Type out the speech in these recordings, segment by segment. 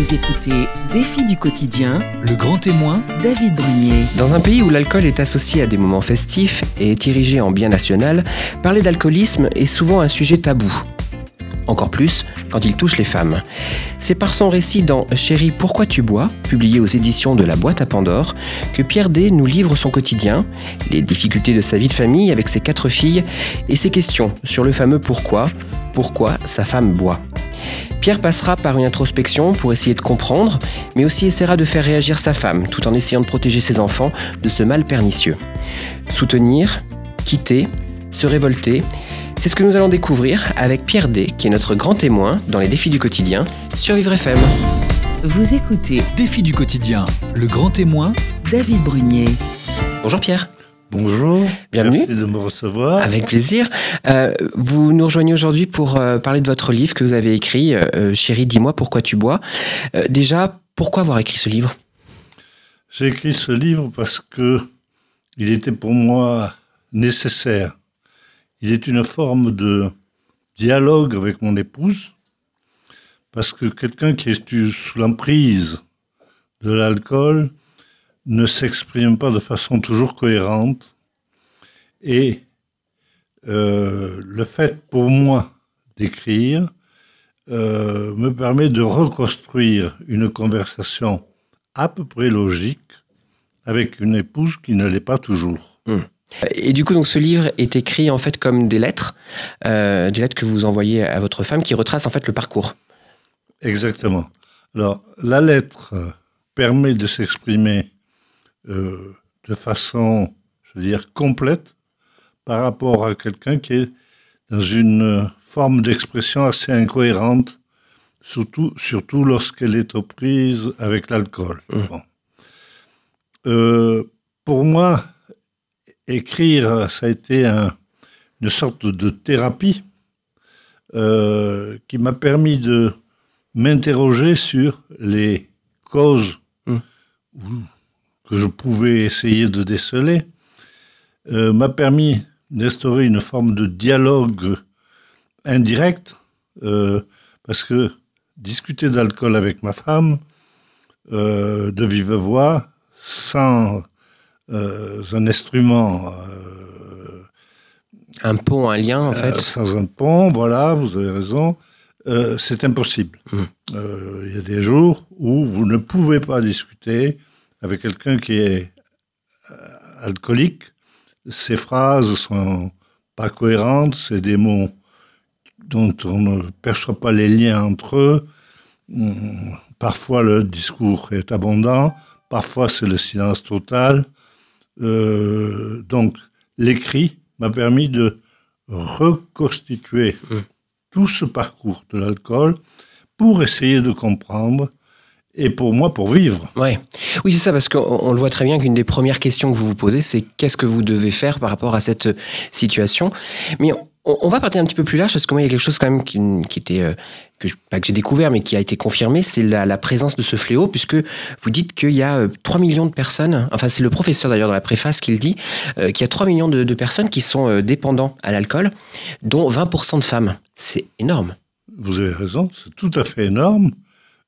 Vous écoutez Défi du quotidien, Le grand témoin, David Brunier. Dans un pays où l'alcool est associé à des moments festifs et est érigé en bien national, parler d'alcoolisme est souvent un sujet tabou. Encore plus quand il touche les femmes. C'est par son récit dans Chérie, pourquoi tu bois, publié aux éditions de la boîte à Pandore, que Pierre D nous livre son quotidien, les difficultés de sa vie de famille avec ses quatre filles et ses questions sur le fameux pourquoi, pourquoi sa femme boit. Pierre passera par une introspection pour essayer de comprendre, mais aussi essaiera de faire réagir sa femme, tout en essayant de protéger ses enfants de ce mal pernicieux. Soutenir, quitter, se révolter, c'est ce que nous allons découvrir avec Pierre D, qui est notre grand témoin dans les défis du quotidien sur Vivre FM. Vous écoutez défi du quotidien, le grand témoin, David Brunier. Bonjour Pierre. Bonjour. Bienvenue. Merci de me recevoir. Avec plaisir. Euh, vous nous rejoignez aujourd'hui pour euh, parler de votre livre que vous avez écrit, euh, Chérie, dis-moi pourquoi tu bois. Déjà, pourquoi avoir écrit ce livre? J'ai écrit ce livre parce que il était pour moi nécessaire. Il est une forme de dialogue avec mon épouse, parce que quelqu'un qui est sous l'emprise de l'alcool ne s'exprime pas de façon toujours cohérente. Et euh, le fait pour moi d'écrire euh, me permet de reconstruire une conversation à peu près logique avec une épouse qui ne l'est pas toujours. Et du coup, donc, ce livre est écrit en fait comme des lettres, euh, des lettres que vous envoyez à votre femme qui retracent en fait le parcours. Exactement. Alors, la lettre permet de s'exprimer euh, de façon, je veux dire, complète par rapport à quelqu'un qui est dans une forme d'expression assez incohérente, surtout, surtout lorsqu'elle est aux prises avec l'alcool. Mmh. Bon. Euh, pour moi, écrire, ça a été un- une sorte de thérapie euh, qui m'a permis de m'interroger sur les causes Mm. ou- que je pouvais essayer de déceler, euh, m'a permis d'instaurer une forme de dialogue indirect, euh, parce que discuter d'alcool avec ma femme, euh, de vive voix, sans un instrument Un pont, un lien en fait. euh, sans un pont, voilà, vous avez raison. Euh, c'est impossible. Mm. Euh, Il y a des jours où vous ne pouvez pas discuter avec quelqu'un qui est euh, alcoolique. Ces phrases sont pas cohérentes, c'est des mots dont on ne perçoit pas les liens entre eux. Mm, Parfois le discours est abondant, parfois c'est le silence total. Euh, donc l'écrit m'a permis de reconstituer Mm. tout ce parcours de l'alcool pour essayer de comprendre et pour moi pour vivre. Ouais. Oui, c'est ça, parce qu'on on le voit très bien qu'une des premières questions que vous vous posez, c'est qu'est-ce que vous devez faire par rapport à cette situation. Mais on, on va partir un petit peu plus large, parce que moi, il y a quelque chose quand même qui, qui était, euh, que je- pas que j'ai découvert, mais qui a été confirmé, c'est la, la présence de ce fléau, puisque vous dites qu'il y a euh, 3 millions de personnes, enfin c'est le professeur d'ailleurs dans la préface qui le dit, euh, qu'il y a 3 millions de, de personnes qui sont euh, dépendants à l'alcool, dont 20% de femmes. C'est énorme. Vous avez raison, c'est tout à fait énorme.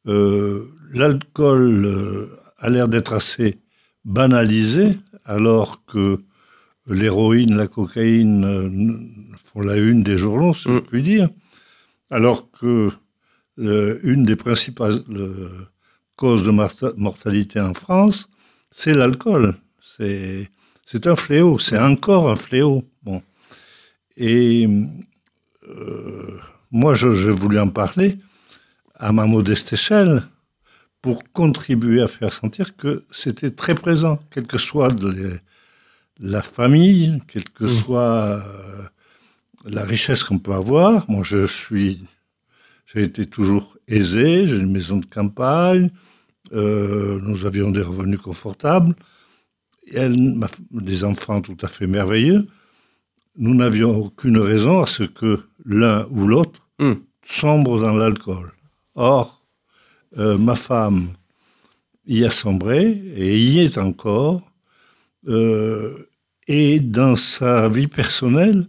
Euh, L'alcool euh, a l'air d'être assez banalisé, alors que l'héroïne, la cocaïne euh, font la une des journaux, si je Mm. puis dire. Alors que euh, une des principales causes de morta- mortalité en France, c'est l'alcool. C'est un fléau, c'est encore un fléau. Bon. Et moi, je- j'ai voulu en parler à ma modeste échelle pour contribuer à faire sentir que c'était très présent, quelle que soit les- la famille, quelle que Mm. soit euh, la richesse qu'on peut avoir. Moi, je suis, j'ai été toujours aisé, j'ai une maison de campagne, euh, nous avions des revenus confortables, et elle, ma- des enfants tout à fait merveilleux. Nous n'avions aucune raison à ce que l'un ou l'autre Mm. sombre dans l'alcool. Or, euh, ma femme y a sombré et y est encore. Euh, et dans sa vie personnelle,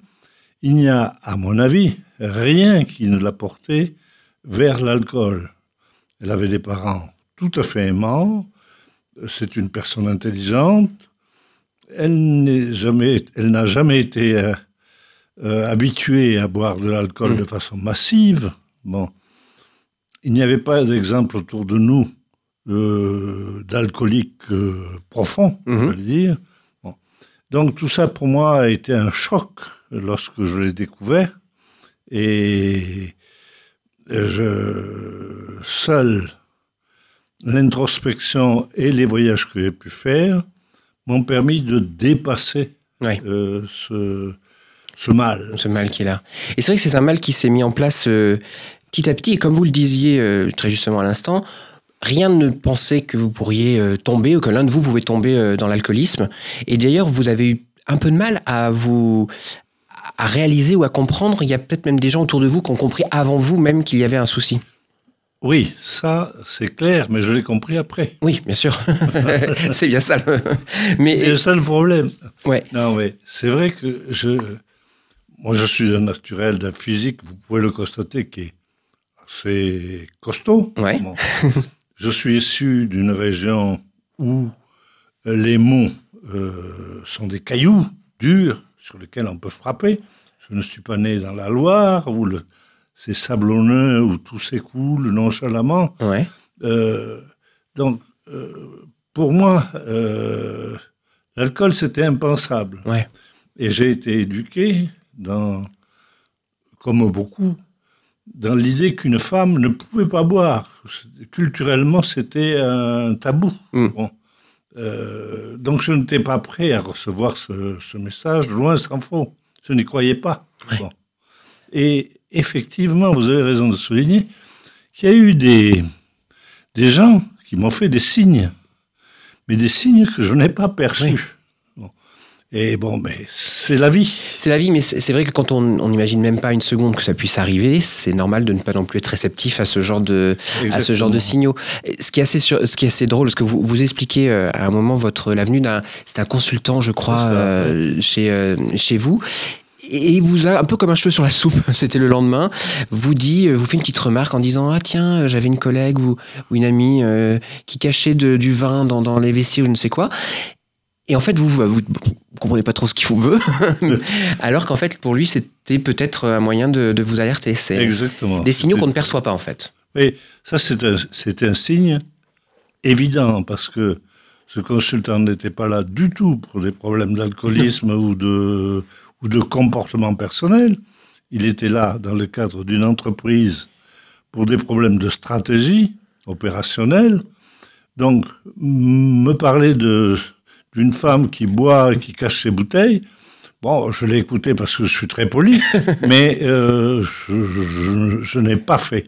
il n'y a, à mon avis, rien qui ne l'a portée vers l'alcool. Elle avait des parents tout à fait aimants. C'est une personne intelligente. Elle n'est jamais, n'a jamais été euh, euh, habituée à boire de l'alcool Mm. de façon massive. Bon, il n'y avait pas d'exemple autour de nous euh, d'alcooliques euh, profonds, on Mhm. va le dire. Bon. Donc tout ça pour moi a été un choc lorsque je l'ai découvert. Et je, seul l'introspection et les voyages que j'ai pu faire m'ont permis de dépasser euh, ce, ce mal. ce mal qui est là. Et c'est vrai que c'est un mal qui s'est mis en place euh, petit à petit. Et comme vous le disiez euh, très justement à l'instant, rien ne pensait que vous pourriez euh, tomber ou que l'un de vous pouvait tomber euh, dans l'alcoolisme. Et d'ailleurs, vous avez eu un peu de mal à vous à réaliser ou à comprendre. Il y a peut-être même des gens autour de vous qui ont compris avant vous même qu'il y avait un souci. Oui, ça c'est clair, mais je l'ai compris après. Oui, bien sûr. c'est bien ça. le- Mais C'est ça le problème. ouais, Non, mais c'est vrai que je, moi, je suis un naturel d'un physique, vous pouvez le constater, qui est assez costaud. Ouais. Bon. je suis issu d'une région où les monts euh, sont des cailloux durs sur lesquels on peut frapper. Je ne suis pas né dans la Loire où le, c'est sablonneux, où tout s'écoule nonchalamment. ouais, Euh, donc, euh, pour moi, l'alcool, c'était impensable. ouais, Et j'ai été éduqué, dans, comme beaucoup, dans l'idée qu'une femme ne pouvait pas boire. Culturellement, c'était un tabou. Mm. Bon. Euh, donc, je n'étais pas prêt à recevoir ce, ce message, loin s'en faut. Je n'y croyais pas. Ouais. Bon. Et effectivement, vous avez raison de souligner qu'il y a eu des, des gens qui m'ont fait des signes, mais des signes que je n'ai pas perçus. Et bon, mais c'est la vie. C'est la vie, mais c'est vrai que quand on n'imagine même pas une seconde que ça puisse arriver, c'est normal de ne pas non plus être réceptif à ce genre de, à ce genre de signaux. Ce qui est assez, sur- ce qui est assez drôle, parce que vous, vous expliquez euh, à un moment votre l'avenue d'un, c'est un consultant, je crois, euh, chez euh, chez vous. Et il vous a un peu comme un cheveu sur la soupe. C'était le lendemain. Vous dit, vous fait une petite remarque en disant ah tiens, j'avais une collègue ou, ou une amie qui cachait de- du vin dans, dans les vessiers ou je ne sais quoi. Et en fait, vous, vous, vous comprenez pas trop ce qu'il vous veut, alors qu'en fait, pour lui, c'était peut-être un moyen de, de vous alerter. C'est Exactement. des signaux qu'on ne perçoit pas, en fait. Oui, ça c'est un, c'est un signe évident parce que ce consultant n'était pas là du tout pour des problèmes d'alcoolisme ou de, ou de comportement personnel. Il était là dans le cadre d'une entreprise pour des problèmes de stratégie opérationnelle. Donc, me parler de, d'une femme qui boit et qui cache ses bouteilles, bon, je l'ai écouté parce que je suis très poli, mais euh, je, je- je- je n'ai pas fait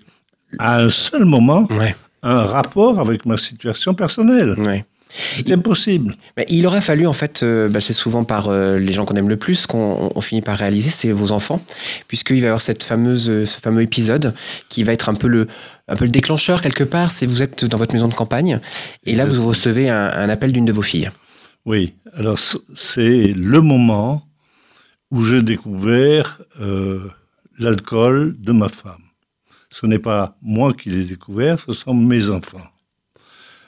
à un seul moment Ouais, un rapport avec ma situation personnelle. ouais. C'est impossible. Il aurait fallu, en fait, euh, bah, c'est souvent par euh, les gens qu'on aime le plus qu'on on finit par réaliser, c'est vos enfants, puisqu'il va y avoir cette fameuse, euh, ce fameux épisode qui va être un peu le, un peu le déclencheur quelque part. C'est vous êtes dans votre maison de campagne et là vous recevez un, un appel d'une de vos filles. Oui, alors c'est le moment où j'ai découvert euh, l'alcool de ma femme. Ce n'est pas moi qui l'ai découvert, ce sont mes enfants.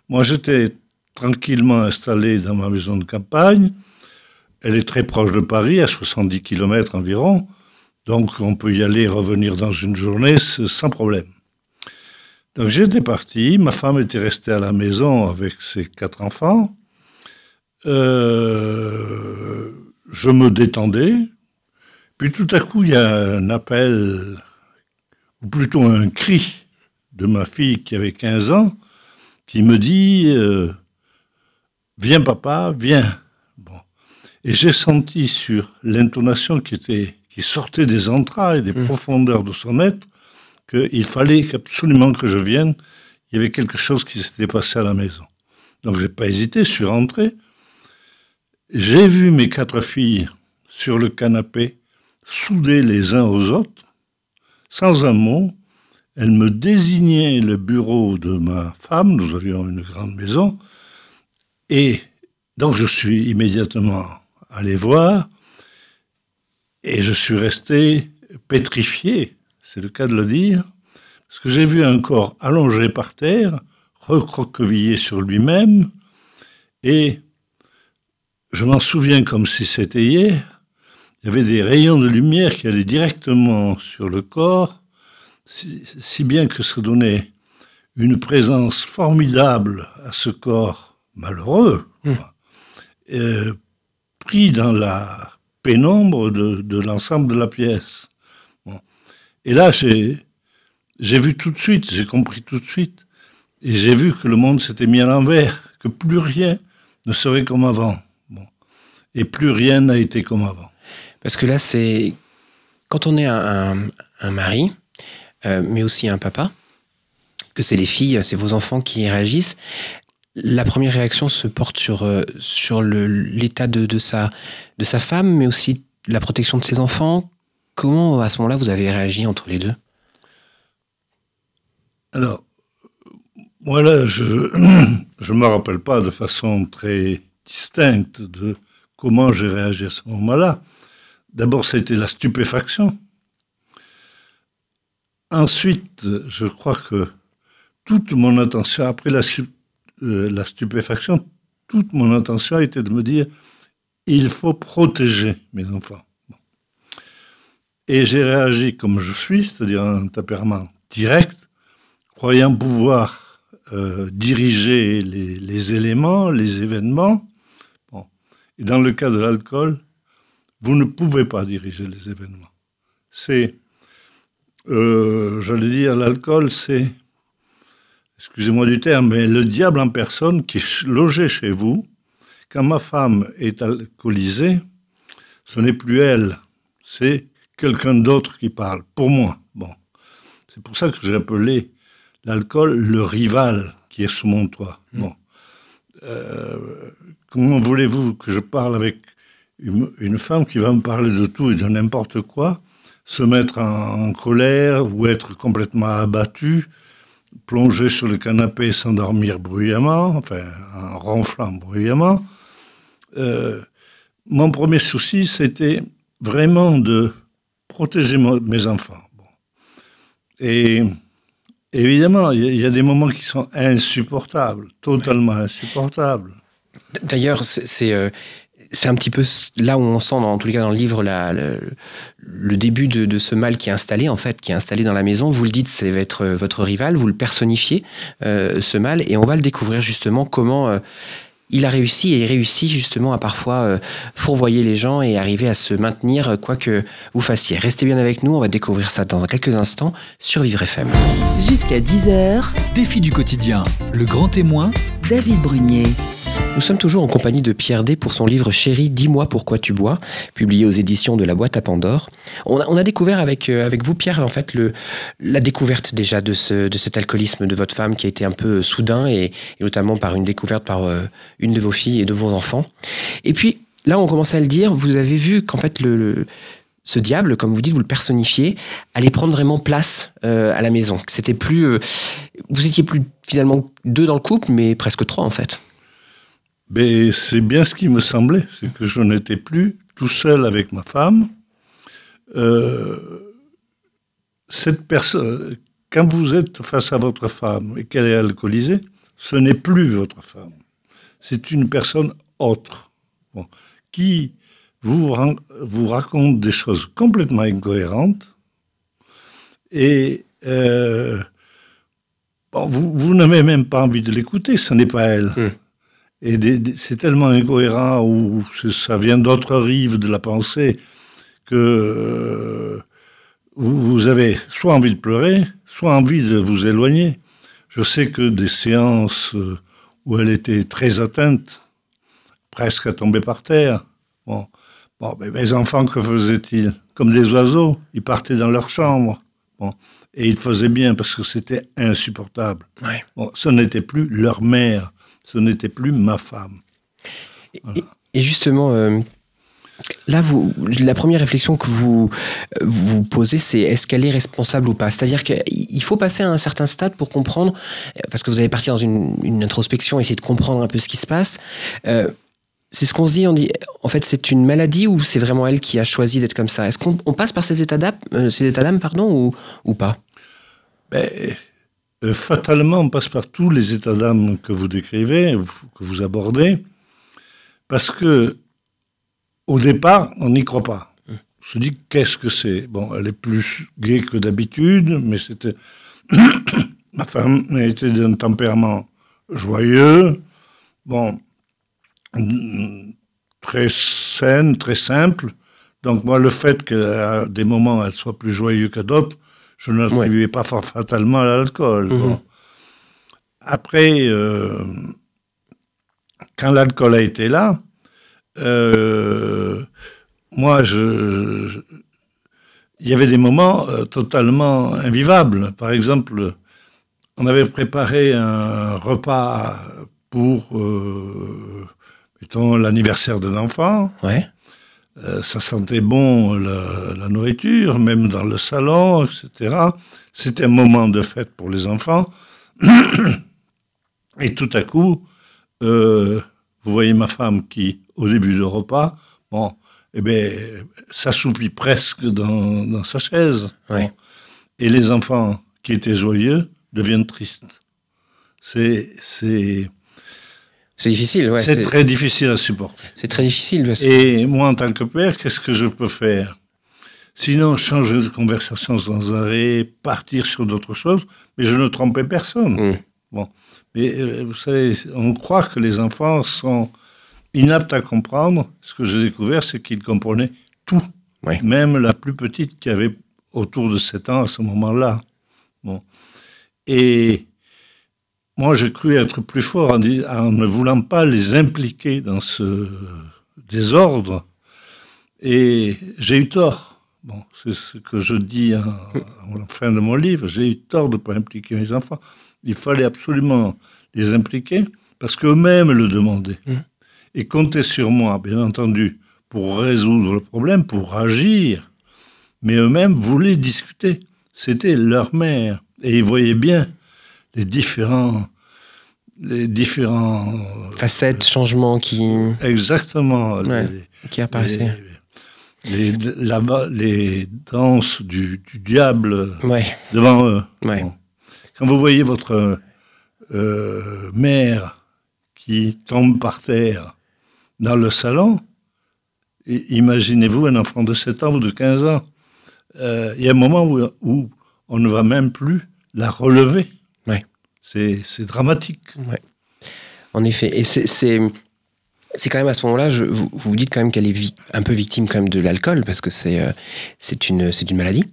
Moi, j'étais tranquillement installé dans ma maison de campagne. Elle est très proche de Paris, à 70 km environ. Donc, on peut y aller et revenir dans une journée sans problème. Donc, j'étais parti. Ma femme était restée à la maison avec ses quatre enfants. Euh, je me détendais. Puis tout à coup, il y a un appel, ou plutôt un cri de ma fille qui avait 15 ans, qui me dit euh, Viens papa, viens. Bon. Et j'ai senti sur l'intonation qui, était, qui sortait des entrailles, des Mmh. profondeurs de son être, qu'il fallait absolument que je vienne. Il y avait quelque chose qui s'était passé à la maison. Donc j'ai pas hésité, je suis rentré. J'ai vu mes quatre filles sur le canapé, soudées les uns aux autres, sans un mot. Elles me désignaient le bureau de ma femme, nous avions une grande maison, et donc je suis immédiatement allé voir, et je suis resté pétrifié, c'est le cas de le dire, Parce que j'ai vu un corps allongé par terre, recroquevillé sur lui-même, et je m'en souviens comme si c'était hier, il y avait des rayons de lumière qui allaient directement sur le corps, si, si bien que ça donnait une présence formidable à ce corps malheureux, Mmh. euh, pris dans la pénombre de, de l'ensemble de la pièce. Bon. Et là, j'ai j'ai vu tout de suite, j'ai compris tout de suite, et j'ai vu que le monde s'était mis à l'envers, que plus rien ne serait comme avant. Et plus rien n'a été comme avant. Parce que là, c'est quand on est un, un- un mari, euh, mais aussi un papa, que c'est les filles, c'est vos enfants qui réagissent. La première réaction se porte sur, euh, sur l'état de, de, sa, de sa femme, mais aussi la protection de ses enfants. Comment, à ce moment-là, vous avez réagi entre les deux? Alors, moi là, je ne me rappelle pas de façon très distincte de comment j'ai réagi à ce moment-là. D'abord, c'était la stupéfaction. Ensuite, je crois que toute mon attention, après la, euh, stupéfaction, toute mon attention était de me dire, il faut protéger mes enfants. Et j'ai réagi comme je suis, c'est-à-dire un tempérament direct, croyant pouvoir euh, diriger les éléments, les événements. Et dans le cas de l'alcool, vous ne pouvez pas diriger les événements. C'est, euh, j'allais dire, l'alcool, c'est, excusez-moi du terme, mais le diable en personne qui est logé chez vous. Quand ma femme est alcoolisée, ce n'est plus elle, c'est quelqu'un d'autre qui parle, pour moi. Bon. C'est pour ça que j'ai appelé l'alcool le rival qui est sous mon toit. Bon. Euh, comment voulez-vous que je parle avec une, femme qui va me parler de tout et de n'importe quoi, se mettre en, colère ou être complètement abattu, plonger sur le canapé, s'endormir bruyamment, enfin en ronflant bruyamment? Euh, Mon premier souci, c'était vraiment de protéger mes enfants. Et évidemment, il y a des moments qui sont insupportables, totalement insupportables. D'ailleurs, c'est c'est, euh, c'est un petit peu là où on sent, dans, en tous les cas dans le livre, la- le, le début de, de ce mal qui est installé, en fait, qui est installé dans la maison. Vous le dites, c'est va être euh, votre rival, vous le personnifiez, euh, ce mal, et on va le découvrir justement comment euh, il a réussi, et il réussit justement à parfois euh, fourvoyer les gens et arriver à se maintenir, quoi que vous fassiez. Restez bien avec nous, on va découvrir ça dans quelques instants sur Vivre FM. Jusqu'à 10h, Défi du quotidien, le grand témoin, David Brunier. Nous sommes toujours en compagnie de Pierre D pour son livre Chérie, dis-moi pourquoi tu bois, publié aux éditions de la boîte à Pandore. On a, découvert avec, euh, avec vous, Pierre, en fait, le, la découverte déjà de, ce, de cet alcoolisme de votre femme qui a été un peu soudain et, notamment par une découverte par euh, une de vos filles et de vos enfants. Et puis, là, on commence à le dire, vous avez vu qu'en fait, le- ce diable, comme vous dites, vous le personnifiez, allait prendre vraiment place euh, à la maison. C'était plus, euh, vous étiez plus finalement deux dans le couple, mais presque trois en fait. Mais c'est bien ce qui me semblait, c'est que je n'étais plus tout seul avec ma femme. Euh, cette personne, quand vous êtes face à votre femme et qu'elle est alcoolisée, ce n'est plus votre femme. C'est une personne autre, qui vous, vous raconte des choses complètement incohérentes et euh, bon, vous, vous n'avez même pas envie de l'écouter, ce n'est pas elle. Et des- des- c'est tellement incohérent ou ça vient d'autres rives de la pensée que euh, vous, vous avez soit envie de pleurer, soit envie de vous éloigner. Je sais que des séances euh, où elle était très atteinte, presque à tomber par terre. Bon, bon mais mes enfants, que faisaient-ils? Comme des oiseaux, ils partaient dans leur chambre. Bon, et ils faisaient bien parce que c'était insupportable. Ouais. Bon, ce n'était plus leur mère, ce n'était plus ma femme. Et, et justement, euh, là, vous, la première réflexion que vous euh, vous posez, c'est est-ce qu'elle est responsable ou pas? C'est-à-dire qu'il faut passer à un certain stade pour comprendre, euh, parce que vous allez partir dans une, une introspection, essayer de comprendre un peu ce qui se passe. Euh, c'est ce qu'on se dit, on dit, en fait, c'est une maladie ou c'est vraiment elle qui a choisi d'être comme ça? Est-ce qu'on on passe par ces états d'âme, euh, ces états d'âme, pardon, ou, ou pas? Ben, euh, fatalement, on passe par tous les états d'âme que vous décrivez, que vous abordez, parce que au départ, on n'y croit pas. On se dit, qu'est-ce que c'est? Bon, elle est plus gaie que d'habitude, mais c'était... Ma femme était d'un tempérament joyeux, bon, très saine, très simple. Donc moi, le fait qu'à des moments, elle soit plus joyeuse que d'autres, je ne l'attribuais pas fatalement à l'alcool. Mhm. Après, euh, quand l'alcool a été là, euh, moi, je, il y avait des moments euh, totalement invivables. Par exemple, on avait préparé un repas pour, mettons, l'anniversaire d'un enfant. Ouais. Euh, ça sentait bon la, nourriture, même dans le salon, etc. C'était un moment de fête pour les enfants. Et tout à coup, euh, vous voyez ma femme qui, au début du repas, bon, eh bien, s'assoupit presque dans, sa chaise. Et les enfants qui étaient joyeux deviennent tristes. C'est, c'est, c'est difficile, ouais. C'est très difficile à supporter. C'est très difficile. Et moi, en tant que père, qu'est-ce que je peux faire? Sinon, changer de conversation sans arrêt, partir sur d'autres choses, mais je ne trompais personne. Mm. Bon. Mais euh, vous savez, on croit que les enfants sont inaptes à comprendre. Ce que j'ai découvert, c'est qu'ils comprenaient tout. Même la plus petite qui avait autour de 7 ans à ce moment-là. Bon. Et moi, j'ai cru être plus fort en, ne voulant pas les impliquer dans ce désordre. Et j'ai eu tort. Bon, c'est ce que je dis en, fin de mon livre. J'ai eu tort de ne pas impliquer mes enfants. Il fallait absolument les impliquer parce qu'eux-mêmes le demandaient. Mmh. Et comptaient sur moi, bien entendu, pour résoudre le problème, pour agir. Mais eux-mêmes voulaient discuter. C'était leur mère. Et ils voyaient bien les différents les différents facettes, changements qui exactement qui apparaissaient. Les, les danses du, diable ouais. devant eux. Ouais. Quand vous voyez votre euh, mère qui tombe par terre dans le salon, imaginez-vous un enfant de 7 ans ou de 15 ans. Euh, il y a un moment où, on ne va même plus la relever. C'est dramatique. En effet. Et c'est c'est quand même à ce moment-là, vous, vous dites quand même qu'elle est un peu victime quand même de l'alcool, parce que c'est euh, une, une maladie,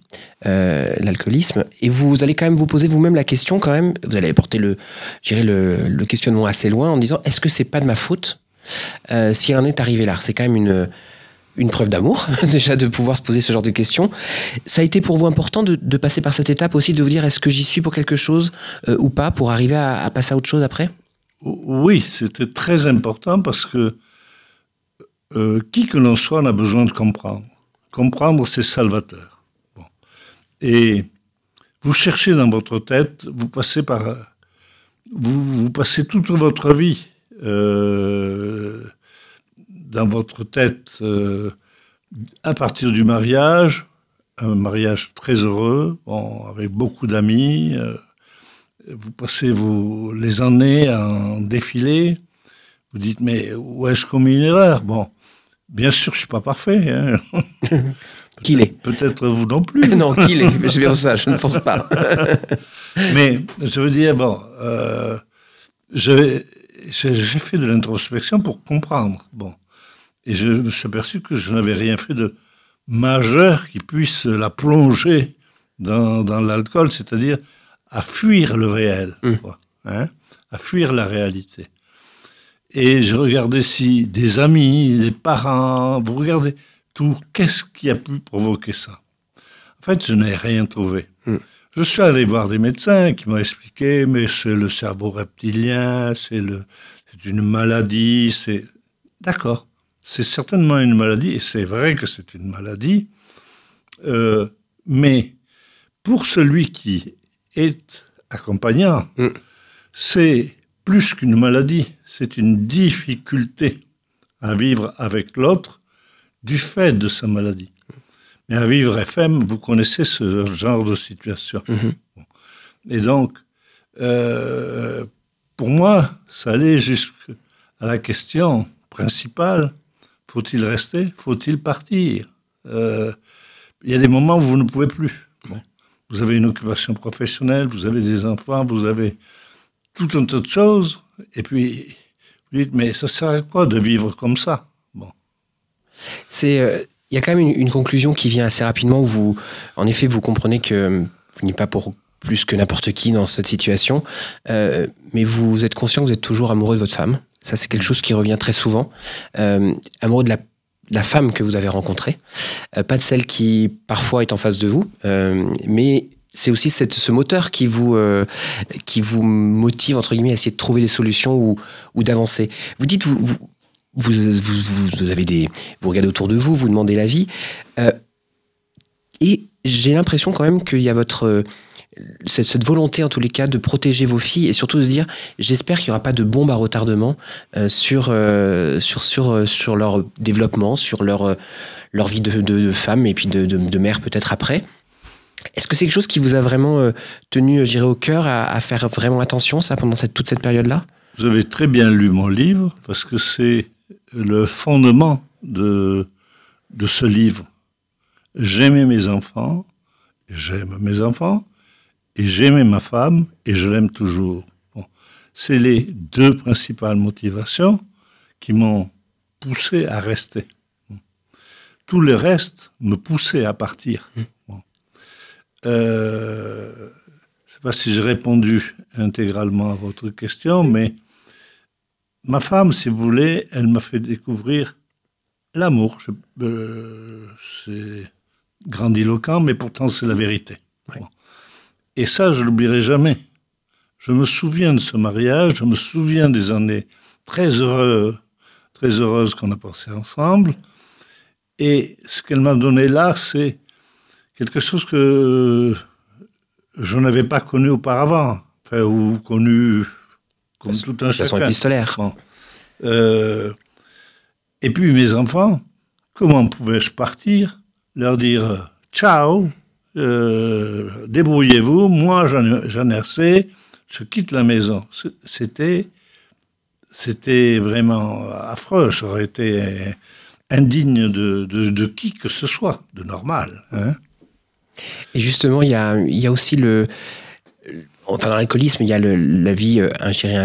euh, l'alcoolisme. Et vous allez quand même vous poser vous-même la question quand même, vous allez porter le, le, le questionnement assez loin en disant, est-ce que c'est pas de ma faute euh, si elle en est arrivée là? C'est quand même une, une preuve d'amour, déjà de pouvoir se poser ce genre de questions. Ça a été pour vous important de, passer par cette étape aussi, de vous dire est-ce que j'y suis pour quelque chose euh, ou pas, pour arriver à, passer à autre chose après? Oui, c'était très important parce que euh, qui que l'on soit, on a besoin de comprendre. Comprendre, c'est salvateur. Et vous cherchez dans votre tête, vous passez par... Vous, vous passez toute votre vie. Euh, dans votre tête euh, à partir du mariage, un mariage très heureux, avec beaucoup d'amis. Euh, vous passez vos, les années en défilé. Vous dites, mais où ai-je commis une erreur? Bon, bien sûr, je ne suis pas parfait. Hein. Qu'il est Peut-être vous non plus. non, qu'il est. Je vais ça, je ne pense pas. mais je veux dire, bon, euh, j'ai fait de l'introspection pour comprendre. Bon, et je me suis aperçu que je n'avais rien fait de majeur qui puisse la plonger dans, dans l'alcool, c'est-à-dire à fuir le réel, mmh. hein, à fuir la réalité. Et je regardais si des amis, des parents, vous regardez tout, qu'est-ce qui a pu provoquer ça? En fait, je n'ai rien trouvé. Mmh. Je suis allé voir des médecins qui m'ont expliqué, mais c'est le cerveau reptilien, c'est une maladie, c'est... D'accord c'est certainement une maladie, et c'est vrai que c'est une maladie, euh, mais pour celui qui est accompagnant, mm. c'est plus qu'une maladie, c'est une difficulté à vivre avec l'autre du fait de sa maladie. Mais à vivre FM, vous connaissez ce genre de situation. Mm-hmm. Et donc, euh, pour moi, ça allait jusqu'à la question principale faut-il rester? Faut-il partir? Euh, Il y a des moments où vous ne pouvez plus. Vous avez une occupation professionnelle, vous avez des enfants, vous avez tout un tas de choses. Et puis, vous dites mais ça sert à quoi de vivre comme ça? Bon. C'est. euh, Il y a quand même une, une conclusion qui vient assez rapidement où vous, en effet, vous comprenez que vous n'êtes pas pour plus que n'importe qui dans cette situation, euh, mais vous êtes conscient que vous êtes toujours amoureux de votre femme. Ça, c'est quelque chose qui revient très souvent. Euh, amoureux de la, femme que vous avez rencontrée, Euh, pas de celle qui parfois est en face de vous, euh, mais c'est aussi ce moteur qui vous, qui vous motive, entre guillemets, à essayer de trouver des solutions ou, ou d'avancer. Vous dites, vous, vous, vous, vous, avez des, vous regardez autour de vous, vous demandez l'avis, et j'ai l'impression quand même qu'il y a votre cette, volonté en tous les cas de protéger vos filles et surtout de se dire j'espère qu'il n'y aura pas de bombe à retardement euh, sur, euh, sur, sur, euh, sur leur développement, sur leur, leur vie de, femme et puis de, de, mère peut-être après. Est-ce que c'est quelque chose qui vous a vraiment euh, tenu, dirais, au cœur à, à faire vraiment attention ça pendant cette, toute cette période-là? Vous avez très bien lu mon livre parce que c'est le fondement de, de ce livre. J'aimais mes enfants, j'aime mes enfants, et j'aimais ma femme, et je l'aime toujours. Bon. C'est les deux principales motivations qui m'ont poussé à rester. Tout le reste me poussait à partir. Bon. Euh, je ne sais pas si j'ai répondu intégralement à votre question, mais ma femme, si vous voulez, elle m'a fait découvrir l'amour. Euh, c'est grandiloquent, mais pourtant c'est la vérité. Bon. Et ça, je l'oublierai jamais. Je me souviens de ce mariage, je me souviens des années très heureuses, très heureuses qu'on a passées ensemble. Et ce qu'elle m'a donné là, c'est quelque chose que je n'avais pas connu auparavant, enfin, ou connu comme Façon- tout un façon chacun. épistolaire. Bon. Euh, et puis mes enfants, comment pouvais-je partir, leur dire euh, ciao, euh, débrouillez-vous, moi j'en ai, assez, je quitte la maison. C'était, c'était vraiment affreux, ça aurait été indigne de, de, qui que ce soit, de normal. hein. Et justement, il y a, il y a aussi le. Enfin, dans l'alcoolisme, il y a le- la vie euh,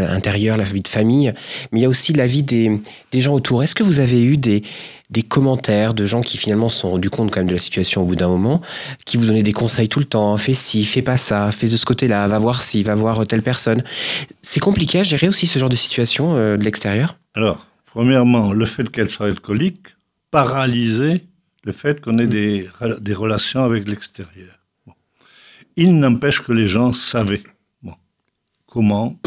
intérieure, la vie de famille, mais il y a aussi la vie des, des gens autour. Est-ce que vous avez eu des, des commentaires de gens qui finalement se sont rendus compte quand même de la situation au bout d'un moment, qui vous donnaient des conseils tout le temps Fais ci, fais pas ça, fais de ce côté-là, va voir ci, va voir telle personne. C'est compliqué à gérer aussi ce genre de situation euh, de l'extérieur? Alors, premièrement, le fait qu'elle soit alcoolique paralysait le fait qu'on ait des, re- des relations avec l'extérieur. Il n'empêche que les gens savaient. Bon. Comment?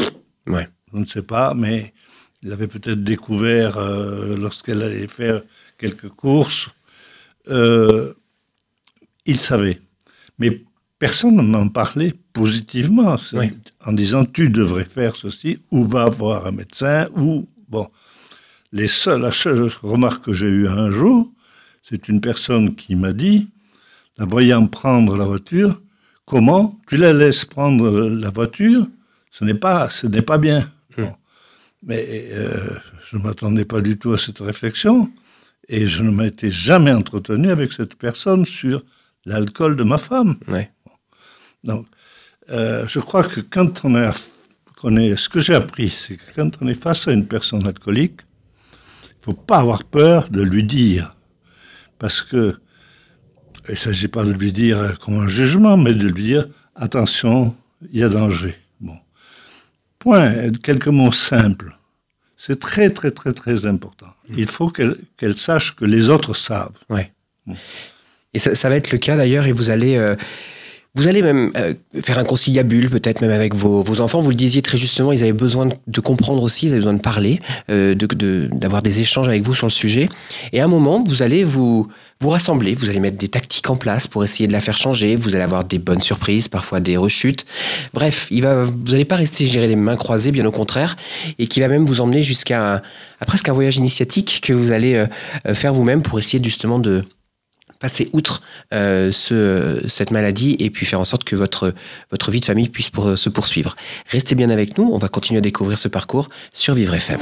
Ouais. Je ne sais pas, mais il avait peut-être découvert euh, lorsqu'elle allait faire quelques courses. Euh, il savait. Mais personne ne m'en parlait positivement, Oui. en disant tu devrais faire ceci, ou va voir un médecin, ou bon. Les seuls, la seule remarque que j'ai eue un jour, c'est une personne qui m'a dit, la voyant prendre la voiture, comment tu la laisses prendre la voiture Ce n'est pas, ce n'est pas bien. Bon. Mais euh, je ne m'attendais pas du tout à cette réflexion, et je ne m'étais jamais entretenu avec cette personne sur l'alcool de ma femme. Ouais. Donc, euh, je crois que quand on est, qu'on est- ce que j'ai appris, c'est que quand on est face à une personne alcoolique, il ne faut pas avoir peur de lui dire. Parce que, il ne s'agit pas de lui dire comme un jugement, mais de lui dire attention, il y a danger. Bon. Point, quelques mots simples. C'est très, très, très, très important. Il faut qu'elle sache que les autres savent. Et ça, ça va être le cas d'ailleurs, et vous allez, euh, vous allez même euh, faire un conciliabule, peut-être même avec vos, vos enfants. Vous le disiez très justement, ils avaient besoin de, comprendre aussi, ils avaient besoin de parler, euh, de- de- d'avoir des échanges avec vous sur le sujet. Et à un moment, vous allez vous, vous rassembler, vous allez mettre des tactiques en place pour essayer de la faire changer. Vous allez avoir des bonnes surprises, parfois des rechutes. Bref, il va, vous n'allez pas rester, dirais, les mains croisées, bien au contraire, et qui va même vous emmener jusqu'à presque un voyage initiatique que vous allez euh, euh, faire vous-même pour essayer justement de passer outre euh, ce, cette maladie et puis faire en sorte que votre, votre vie de famille puisse pour, se poursuivre. Restez bien avec nous, on va continuer à découvrir ce parcours sur Vivre FM.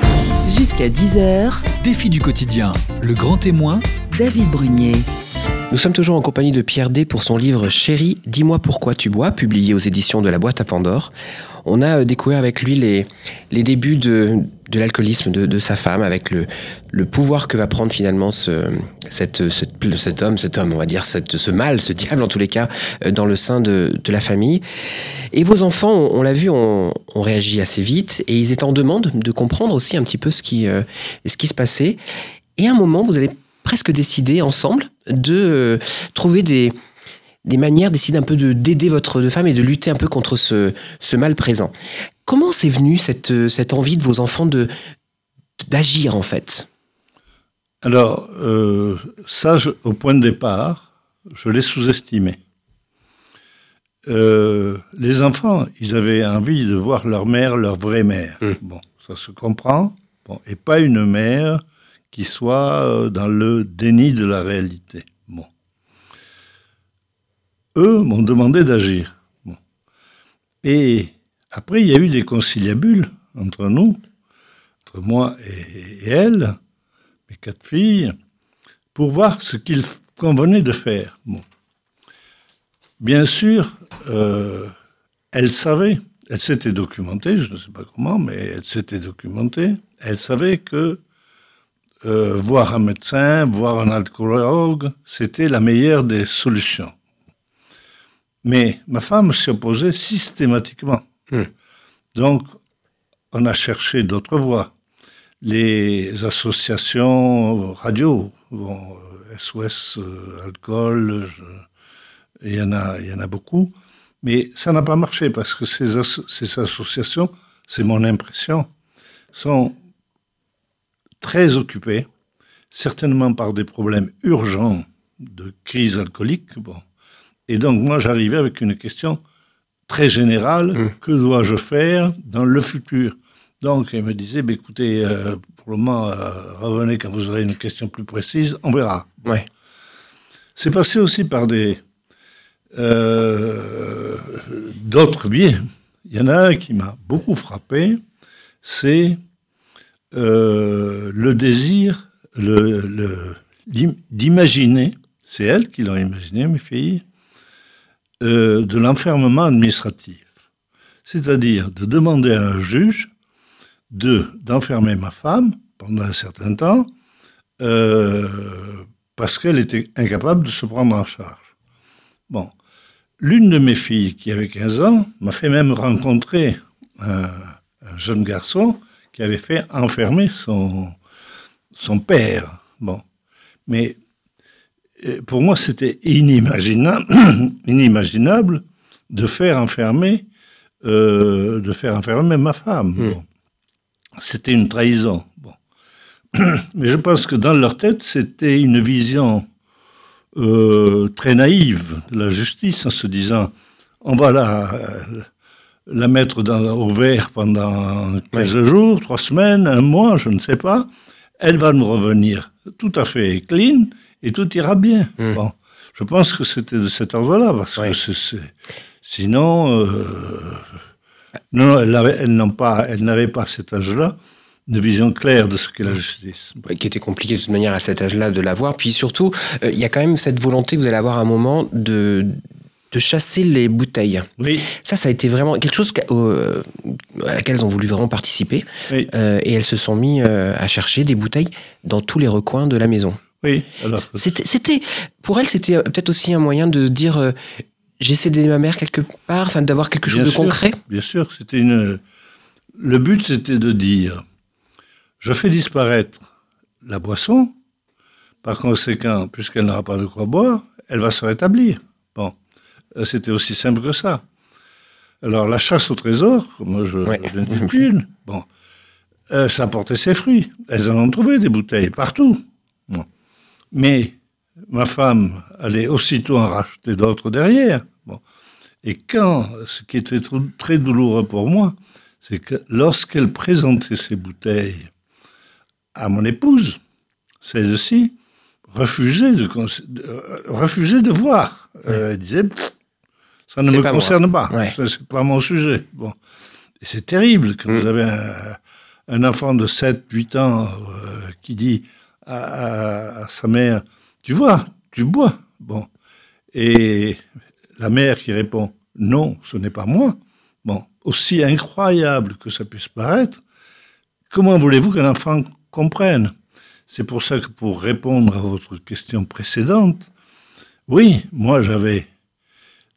Jusqu'à 10h, Défi du quotidien, le grand témoin, David Brunier. Nous sommes toujours en compagnie de Pierre D pour son livre Chérie, dis-moi pourquoi tu bois, publié aux éditions de la boîte à Pandore. On a euh, découvert avec lui les, les débuts de, de l'alcoolisme de, de, sa femme, avec le, le pouvoir que va prendre finalement ce, cette, cet homme, cet homme, on va dire, cette, ce mal, ce diable en tous les cas, euh, dans le sein de, de la famille. Et vos enfants, on, l'a vu, ont on réagi assez vite et ils étaient en demande de comprendre aussi un petit peu ce qui, euh, ce qui se passait. Et à un moment, vous allez presque décidé ensemble de trouver des, des manières, d'essayer un peu de d'aider votre femme et de lutter un peu contre ce, ce mal présent. Comment c'est venu cette, cette envie de vos enfants de d'agir en fait? Alors, euh, ça, je, au point de départ, je l'ai sous-estimé. Euh, les enfants, ils avaient envie de voir leur mère, leur vraie mère. Mm. Bon, ça se comprend. Bon, et pas une mère qui soit euh, dans le déni de la réalité. Eux m'ont demandé d'agir. Et après, il y a eu des conciliabules entre nous, entre moi et, elle, mes quatre filles, pour voir ce qu'il convenait de faire. Bien sûr, euh, elle savait, elle s'était documentée, je ne sais pas comment, mais elle s'était documentée, elle savait que euh, voir un médecin, voir un alcoologue, c'était la meilleure des solutions. Mais ma femme s'y opposait systématiquement. Hmm. Donc, on a cherché d'autres voies. Les associations radio, bon, SOS euh, Alcool, il y, en a, il y en a beaucoup, mais ça n'a pas marché parce que ces, ces associations, c'est mon impression, sont très occupées, certainement par des problèmes urgents de crise alcoolique. Bon. Et donc, moi, j'arrivais avec une question très générale Mm. que dois-je faire dans le futur? Donc, il me disait bah, écoutez, euh, pour le moment, euh, revenez quand vous aurez une question plus précise, on verra. Ouais. C'est passé aussi par des euh, d'autres biais. Il y en a un qui m'a beaucoup frappé, c'est le désir le, le- d'im- d'imaginer, c'est elles qui l'ont imaginé, mes filles, euh, de l'enfermement administratif. C'est-à-dire de demander à un juge de, d'enfermer ma femme pendant un certain temps euh, parce qu'elle était incapable de se prendre en charge. Bon. L'une de mes filles, qui avait 15 ans, m'a fait même rencontrer un, un jeune garçon qui avait fait enfermer son, son père. Bon. Mais pour moi, c'était inimaginable, inimaginable de faire enfermer, euh, de faire enfermer ma femme. Hmm. Bon. C'était une trahison. Bon. Mais je pense que dans leur tête, c'était une vision euh, très naïve de la justice en se disant on va la, la mettre dans, au vert pendant 15 jours, 3 semaines, un mois, je ne sais pas. Elle va nous revenir tout à fait clean et tout ira bien. Mm. Bon. Je pense que c'était de cet ordre-là, parce que sinon, euh, non, elle n'avait pas, pas à cet âge-là une vision claire de ce qu'est la justice. Ouais, qui était compliqué de toute manière à cet âge-là de l'avoir. Puis surtout, euh, il y a quand même cette volonté que vous allez avoir à un moment de, de chasser les bouteilles. Oui, Ça, ça a été vraiment quelque chose euh, à laquelle elles ont voulu vraiment participer. oui, Euh, et elles se sont mis euh, à chercher des bouteilles dans tous les recoins de la maison. Oui. Alors, C'était, c'était pour elles, c'était euh, peut-être aussi un moyen de dire euh, j'essaie d'aider ma mère quelque part, enfin d'avoir quelque chose Bien de sûr. concret. Bien sûr, c'était une. Le but, c'était de dire je fais disparaître la boisson. Par conséquent, puisqu'elle n'aura pas de quoi boire, elle va se rétablir. Bon, Euh, c'était aussi simple que ça. Alors, la chasse au trésor, comme je Ouais. l'intitule, bon, euh, ça portait ses fruits. Elles en ont trouvé des bouteilles partout. Bon. Mais ma femme allait aussitôt en racheter d'autres derrière. Bon. Et quand, ce qui était tr- très douloureux pour moi, c'est que lorsqu'elle présentait ces bouteilles à mon épouse, celle-ci, refusait de, euh, refusait de voir. Euh, elle disait, ça ne me pas moi. concerne pas, Ouais. C'est pas mon sujet. Bon. Et c'est terrible quand Mm. vous avez un, un enfant de 7, 8 ans euh, qui dit à, sa mère, tu vois, tu bois. Bon. Et la mère qui répond, non, ce n'est pas moi. Bon, aussi incroyable que ça puisse paraître, comment voulez-vous qu'un enfant comprenne? C'est pour ça que pour répondre à votre question précédente, oui, moi j'avais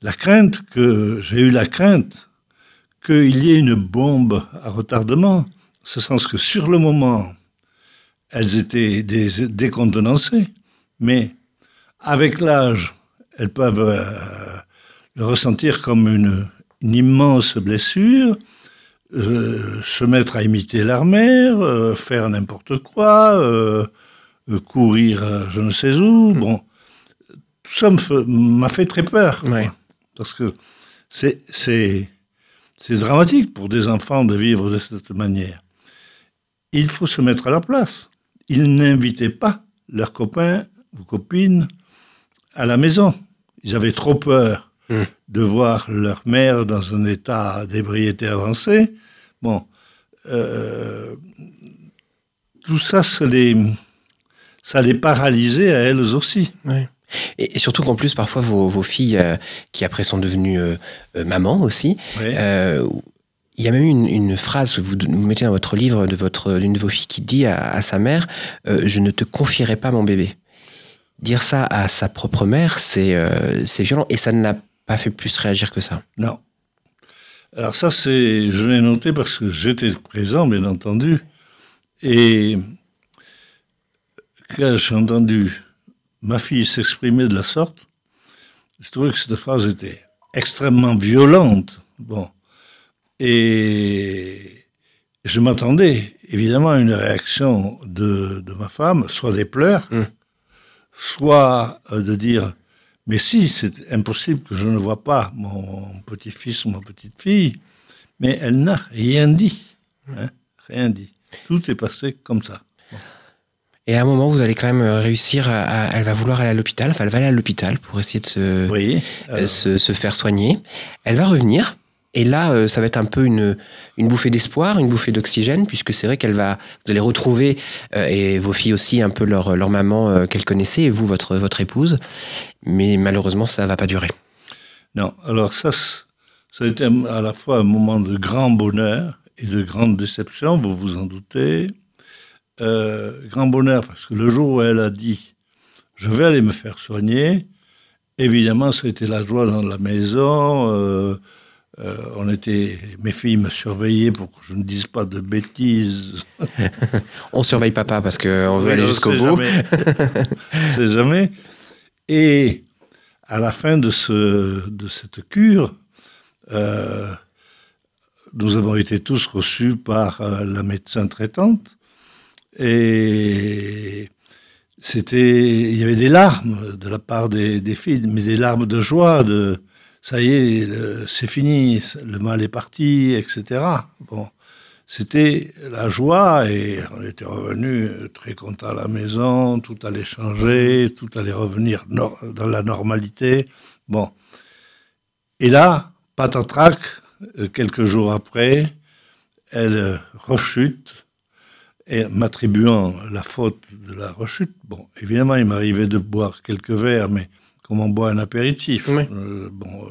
la crainte que, j'ai eu la crainte qu'il y ait une bombe à retardement, en ce sens que sur le moment, elles étaient décontenancées, mais avec l'âge, elles peuvent euh, le ressentir comme une, une immense blessure, euh, se mettre à imiter leur mère, euh, faire n'importe quoi, euh, courir je ne sais où. Bon, tout ça m'a fait très peur. quoi. Parce que c'est dramatique pour des enfants de vivre de cette manière. Il faut se mettre à leur place. Ils n'invitaient pas leurs copains ou copines à la maison. Ils avaient trop peur Mm. de voir leur mère dans un état d'ébriété avancé. Bon, euh, tout ça, ça les, ça les paralysait à elles aussi. Et, surtout qu'en plus, parfois, vos, vos filles, euh, qui après sont devenues euh, euh, mamans aussi. Il y a même une, une phrase que vous, mettez dans votre livre de votre d'une de vos filles qui dit à, sa mère euh, Je ne te confierai pas mon bébé. Dire ça à sa propre mère, c'est euh, violent et ça ne l'a pas fait plus réagir que ça. Non. Alors ça, c'est, je l'ai noté parce que j'étais présent, bien entendu. Et quand j'ai entendu ma fille s'exprimer de la sorte, je trouvais que cette phrase était extrêmement violente. Bon. Et je m'attendais évidemment à une réaction de, de ma femme, soit des pleurs, Mm. soit euh, de dire mais si, c'est impossible que je ne vois pas mon petit-fils ou ma petite-fille. Mais elle n'a rien dit. hein, rien dit. Tout est passé comme ça. Et à un moment, vous allez quand même euh, réussir à, elle va vouloir aller à l'hôpital, enfin elle va aller à l'hôpital pour essayer de se, euh, se, se faire soigner. Elle va revenir. Et là, euh, ça va être un peu une, bouffée d'espoir, une bouffée d'oxygène, puisque c'est vrai qu'elle va, vous allez retrouver, euh, et vos filles aussi, un peu leur, maman euh, qu'elle connaissait, et vous, votre, votre épouse. Mais malheureusement, ça va pas durer. Non, alors ça, ça a été à la fois un moment de grand bonheur et de grande déception, vous vous en doutez. Euh, grand bonheur parce que le jour où elle a dit je vais aller me faire soigner, évidemment, ça a été la joie dans la maison. Euh, on était, mes filles me surveillaient pour que je ne dise pas de bêtises. On surveille papa parce qu'on veut aller jusqu'au bout. On sait jamais. Et à la fin de, ce, de cette cure, euh, nous avons été tous reçus par euh, la médecin traitante. Et c'était, il y avait des larmes de la part des, des filles, mais des larmes de joie, de ça y est, c'est fini, le mal est parti, etc. Bon, c'était la joie et on était revenus très contents à la maison, tout allait changer, tout allait revenir dans la normalité. Bon. Et là, patatrac, euh, quelques jours après, elle euh, rechute et m'attribuant la faute de la rechute. Bon, évidemment, il m'arrivait de boire quelques verres, mais comme on boit un apéritif. Oui. Euh, bon, euh,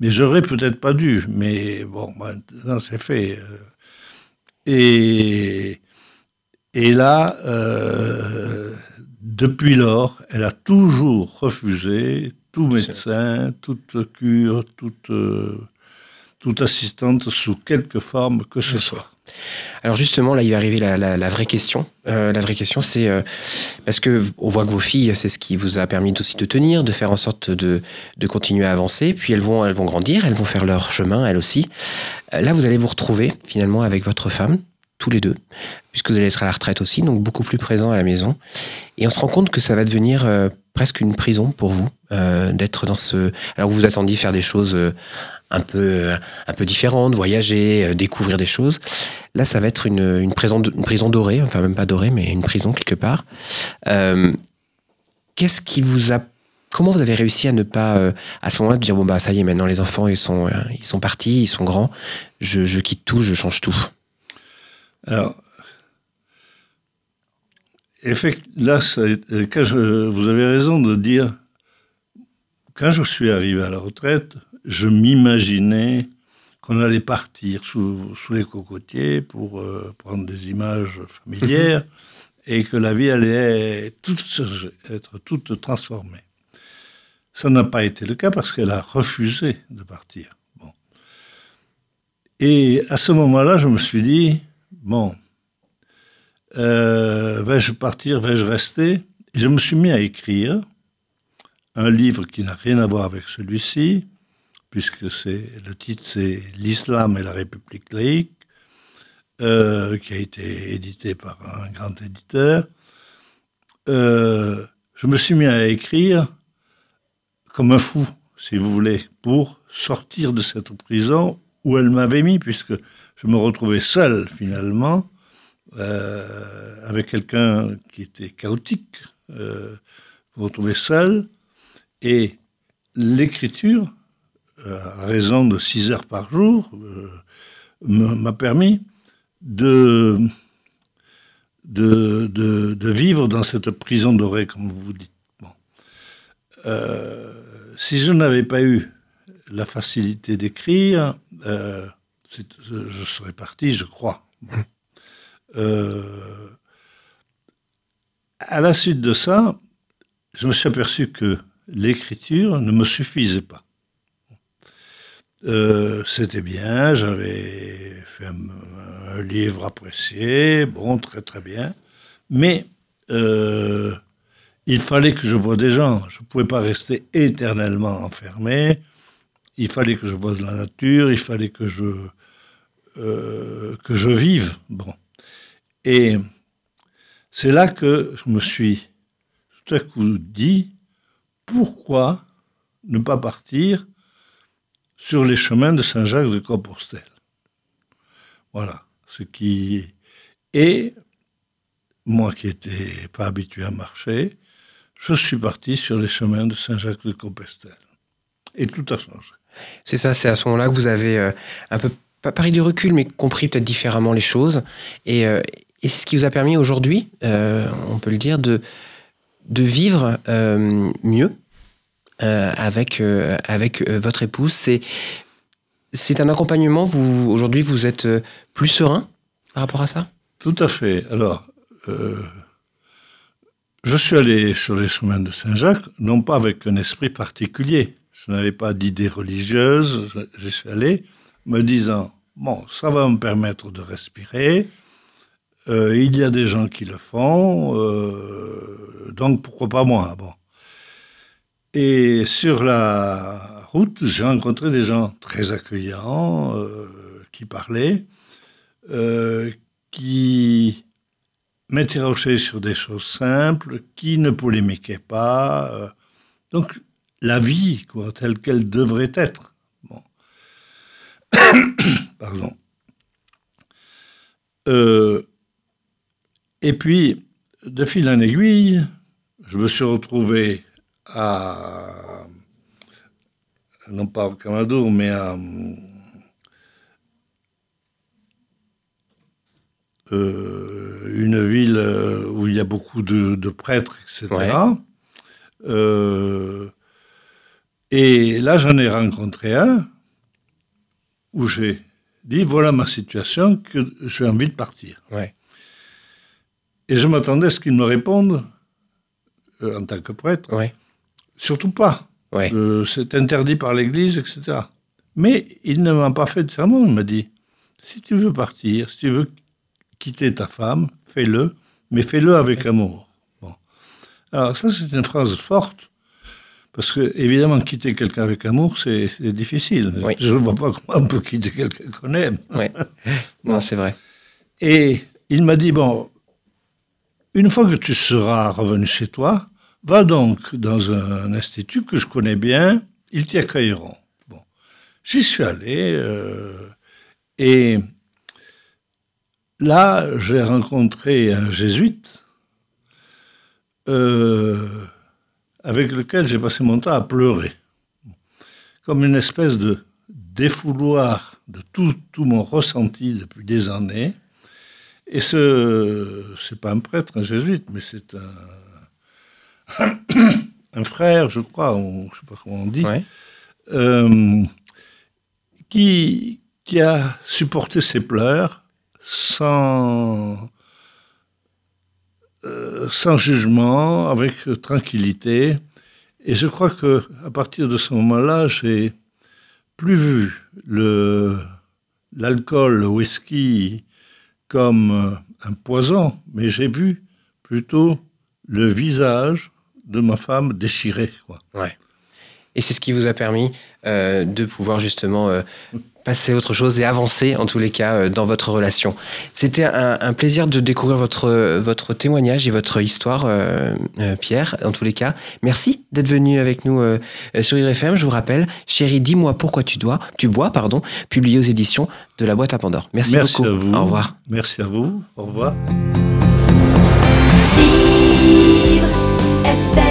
mais j'aurais peut-être pas dû, mais bon, maintenant c'est fait. euh. Et, et là, euh, depuis lors, elle a toujours refusé tout médecin, toute cure, toute, toute assistante sous quelque forme que ce soit. Alors justement, là, il va arriver la, la- vraie question. Euh, la vraie question, c'est euh, parce que on voit que vos filles, c'est ce qui vous a permis aussi de tenir, de faire en sorte de, de continuer à avancer. Puis elles vont, elles vont grandir, elles vont faire leur chemin, elles aussi. Euh, Là, vous allez vous retrouver finalement avec votre femme, tous les deux, puisque vous allez être à la retraite aussi, donc beaucoup plus présent à la maison. Et on se rend compte que ça va devenir presque une prison pour vous d'être dans ce. Alors vous vous attendiez faire des choses. Un peu, euh, un peu voyager, euh, découvrir des choses. Là, ça va être une, une, prison, une prison dorée, enfin même pas dorée, mais une prison quelque part. Euh, qu'est-ce qui vous a Comment vous avez réussi à ne pas, à ce moment-là, dire bon bah ça y est, maintenant les enfants ils sont, ils sont partis, ils sont grands, je, je quitte tout, je change tout? Alors, là, vous avez raison de dire, quand je suis arrivé à la retraite, je m'imaginais qu'on allait partir sous, sous les cocotiers pour euh, prendre des images familières et que la vie allait toute être toute transformée. Ça n'a pas été le cas parce qu'elle a refusé de partir. Bon. Et à ce moment-là, je me suis dit, bon, euh, vais-je partir, vais-je rester? Et Je me suis mis à écrire un livre qui n'a rien à voir avec celui-ci, puisque c'est le titre c'est L'islam et la République laïque, euh, qui a été édité par un grand éditeur. Euh, je me suis mis à écrire comme un fou, si vous voulez, pour sortir de cette prison où elle m'avait mis, puisque je me retrouvais seul finalement, euh, avec quelqu'un qui était chaotique, vous vous retrouvez seul, et l'écriture, à raison de 6 heures par jour, euh, m'a permis de, de, de, vivre dans cette prison dorée, comme vous dites. Bon. Euh, si je n'avais pas eu la facilité d'écrire, euh, je serais parti, je crois. Euh, à la suite de ça, je me suis aperçu que l'écriture ne me suffisait pas. Euh, C'était bien, j'avais fait un, livre apprécié, bon, très très bien, mais euh, il fallait que je voie des gens. Je ne pouvais pas rester éternellement enfermé. Il fallait que je voie de la nature, il fallait que je, euh, que je vive. Bon. Et c'est là que je me suis tout à coup dit pourquoi ne pas partir sur les chemins de Saint-Jacques de Compostelle. Voilà. Ce qui. Et moi qui n'étais pas habitué à marcher, je suis parti sur les chemins de Saint-Jacques de Compostelle. Et tout a changé. C'est ça, c'est à ce moment-là que vous avez euh, un peu, pas pris du recul, mais compris peut-être différemment les choses. Et, euh, c'est ce qui vous a permis aujourd'hui, euh, on peut le dire, de, de vivre mieux avec, euh, avec euh, votre épouse. C'est, c'est un accompagnement, vous, aujourd'hui, vous êtes euh, plus serein par rapport à ça? Tout à fait. Alors, euh, je suis allé sur les chemins de Saint-Jacques, non pas avec un esprit particulier. Je n'avais pas d'idée religieuse. Je, suis allé me disant, bon, ça va me permettre de respirer. Euh, il y a des gens qui le font, euh, donc pourquoi pas moi bon. Et sur la route, j'ai rencontré des gens très accueillants, euh, qui parlaient, euh, qui m'interrogeaient sur des choses simples, qui ne polémiquaient pas. euh. donc, la vie, telle qu'elle devrait être. Bon. Pardon. Et puis, de fil en aiguille, je me suis retrouvé à, non pas au Camadour, mais à euh, une ville euh, où il y a beaucoup de, de prêtres, etc. Ouais. Euh, et là, j'en ai rencontré un où j'ai dit voilà ma situation, que j'ai envie de partir. Ouais. Et je m'attendais à ce qu'il me réponde, euh, en tant que prêtre, Ouais. Surtout pas. Ouais. Euh, c'est interdit par l'Église, etc. Mais il ne m'a pas fait de sermon. Il m'a dit si tu veux partir, si tu veux quitter ta femme, fais-le, mais fais-le avec amour. Bon. Alors, ça, c'est une phrase forte, parce que, évidemment, quitter quelqu'un avec amour, c'est difficile. Oui. Je ne vois pas comment on peut quitter quelqu'un qu'on aime. Non, c'est vrai. Et il m'a dit, bon, une fois que tu seras revenu chez toi, va donc dans un institut que je connais bien, ils t'y accueilleront. Bon, j'y suis allé euh, et là, j'ai rencontré un jésuite euh, avec lequel j'ai passé mon temps à pleurer. Comme une espèce de défouloir de tout, mon ressenti depuis des années. Et ce, c'est pas un prêtre, un jésuite, mais c'est un, un frère, je crois, ou je sais pas comment on dit, Ouais. euh, qui, qui a supporté ses pleurs sans, euh, sans jugement, avec tranquillité. Et je crois que à partir de ce moment-là, j'ai plus vu le, l'alcool, le whisky comme un poison, mais j'ai vu plutôt le visage de ma femme déchiré. Quoi. Ouais. Et c'est ce qui vous a permis euh, de pouvoir justement euh, passer à autre chose et avancer en tous les cas euh, dans votre relation. C'était un, un plaisir de découvrir votre, votre témoignage et votre histoire, Pierre, en tous les cas. Merci d'être venu avec nous sur IRFM. Je vous rappelle, Chérie, dis-moi pourquoi tu dois, tu bois, pardon, publié aux éditions de la boîte à Pandore. Merci, Merci beaucoup. à vous. Au revoir. Merci à vous. Au revoir. that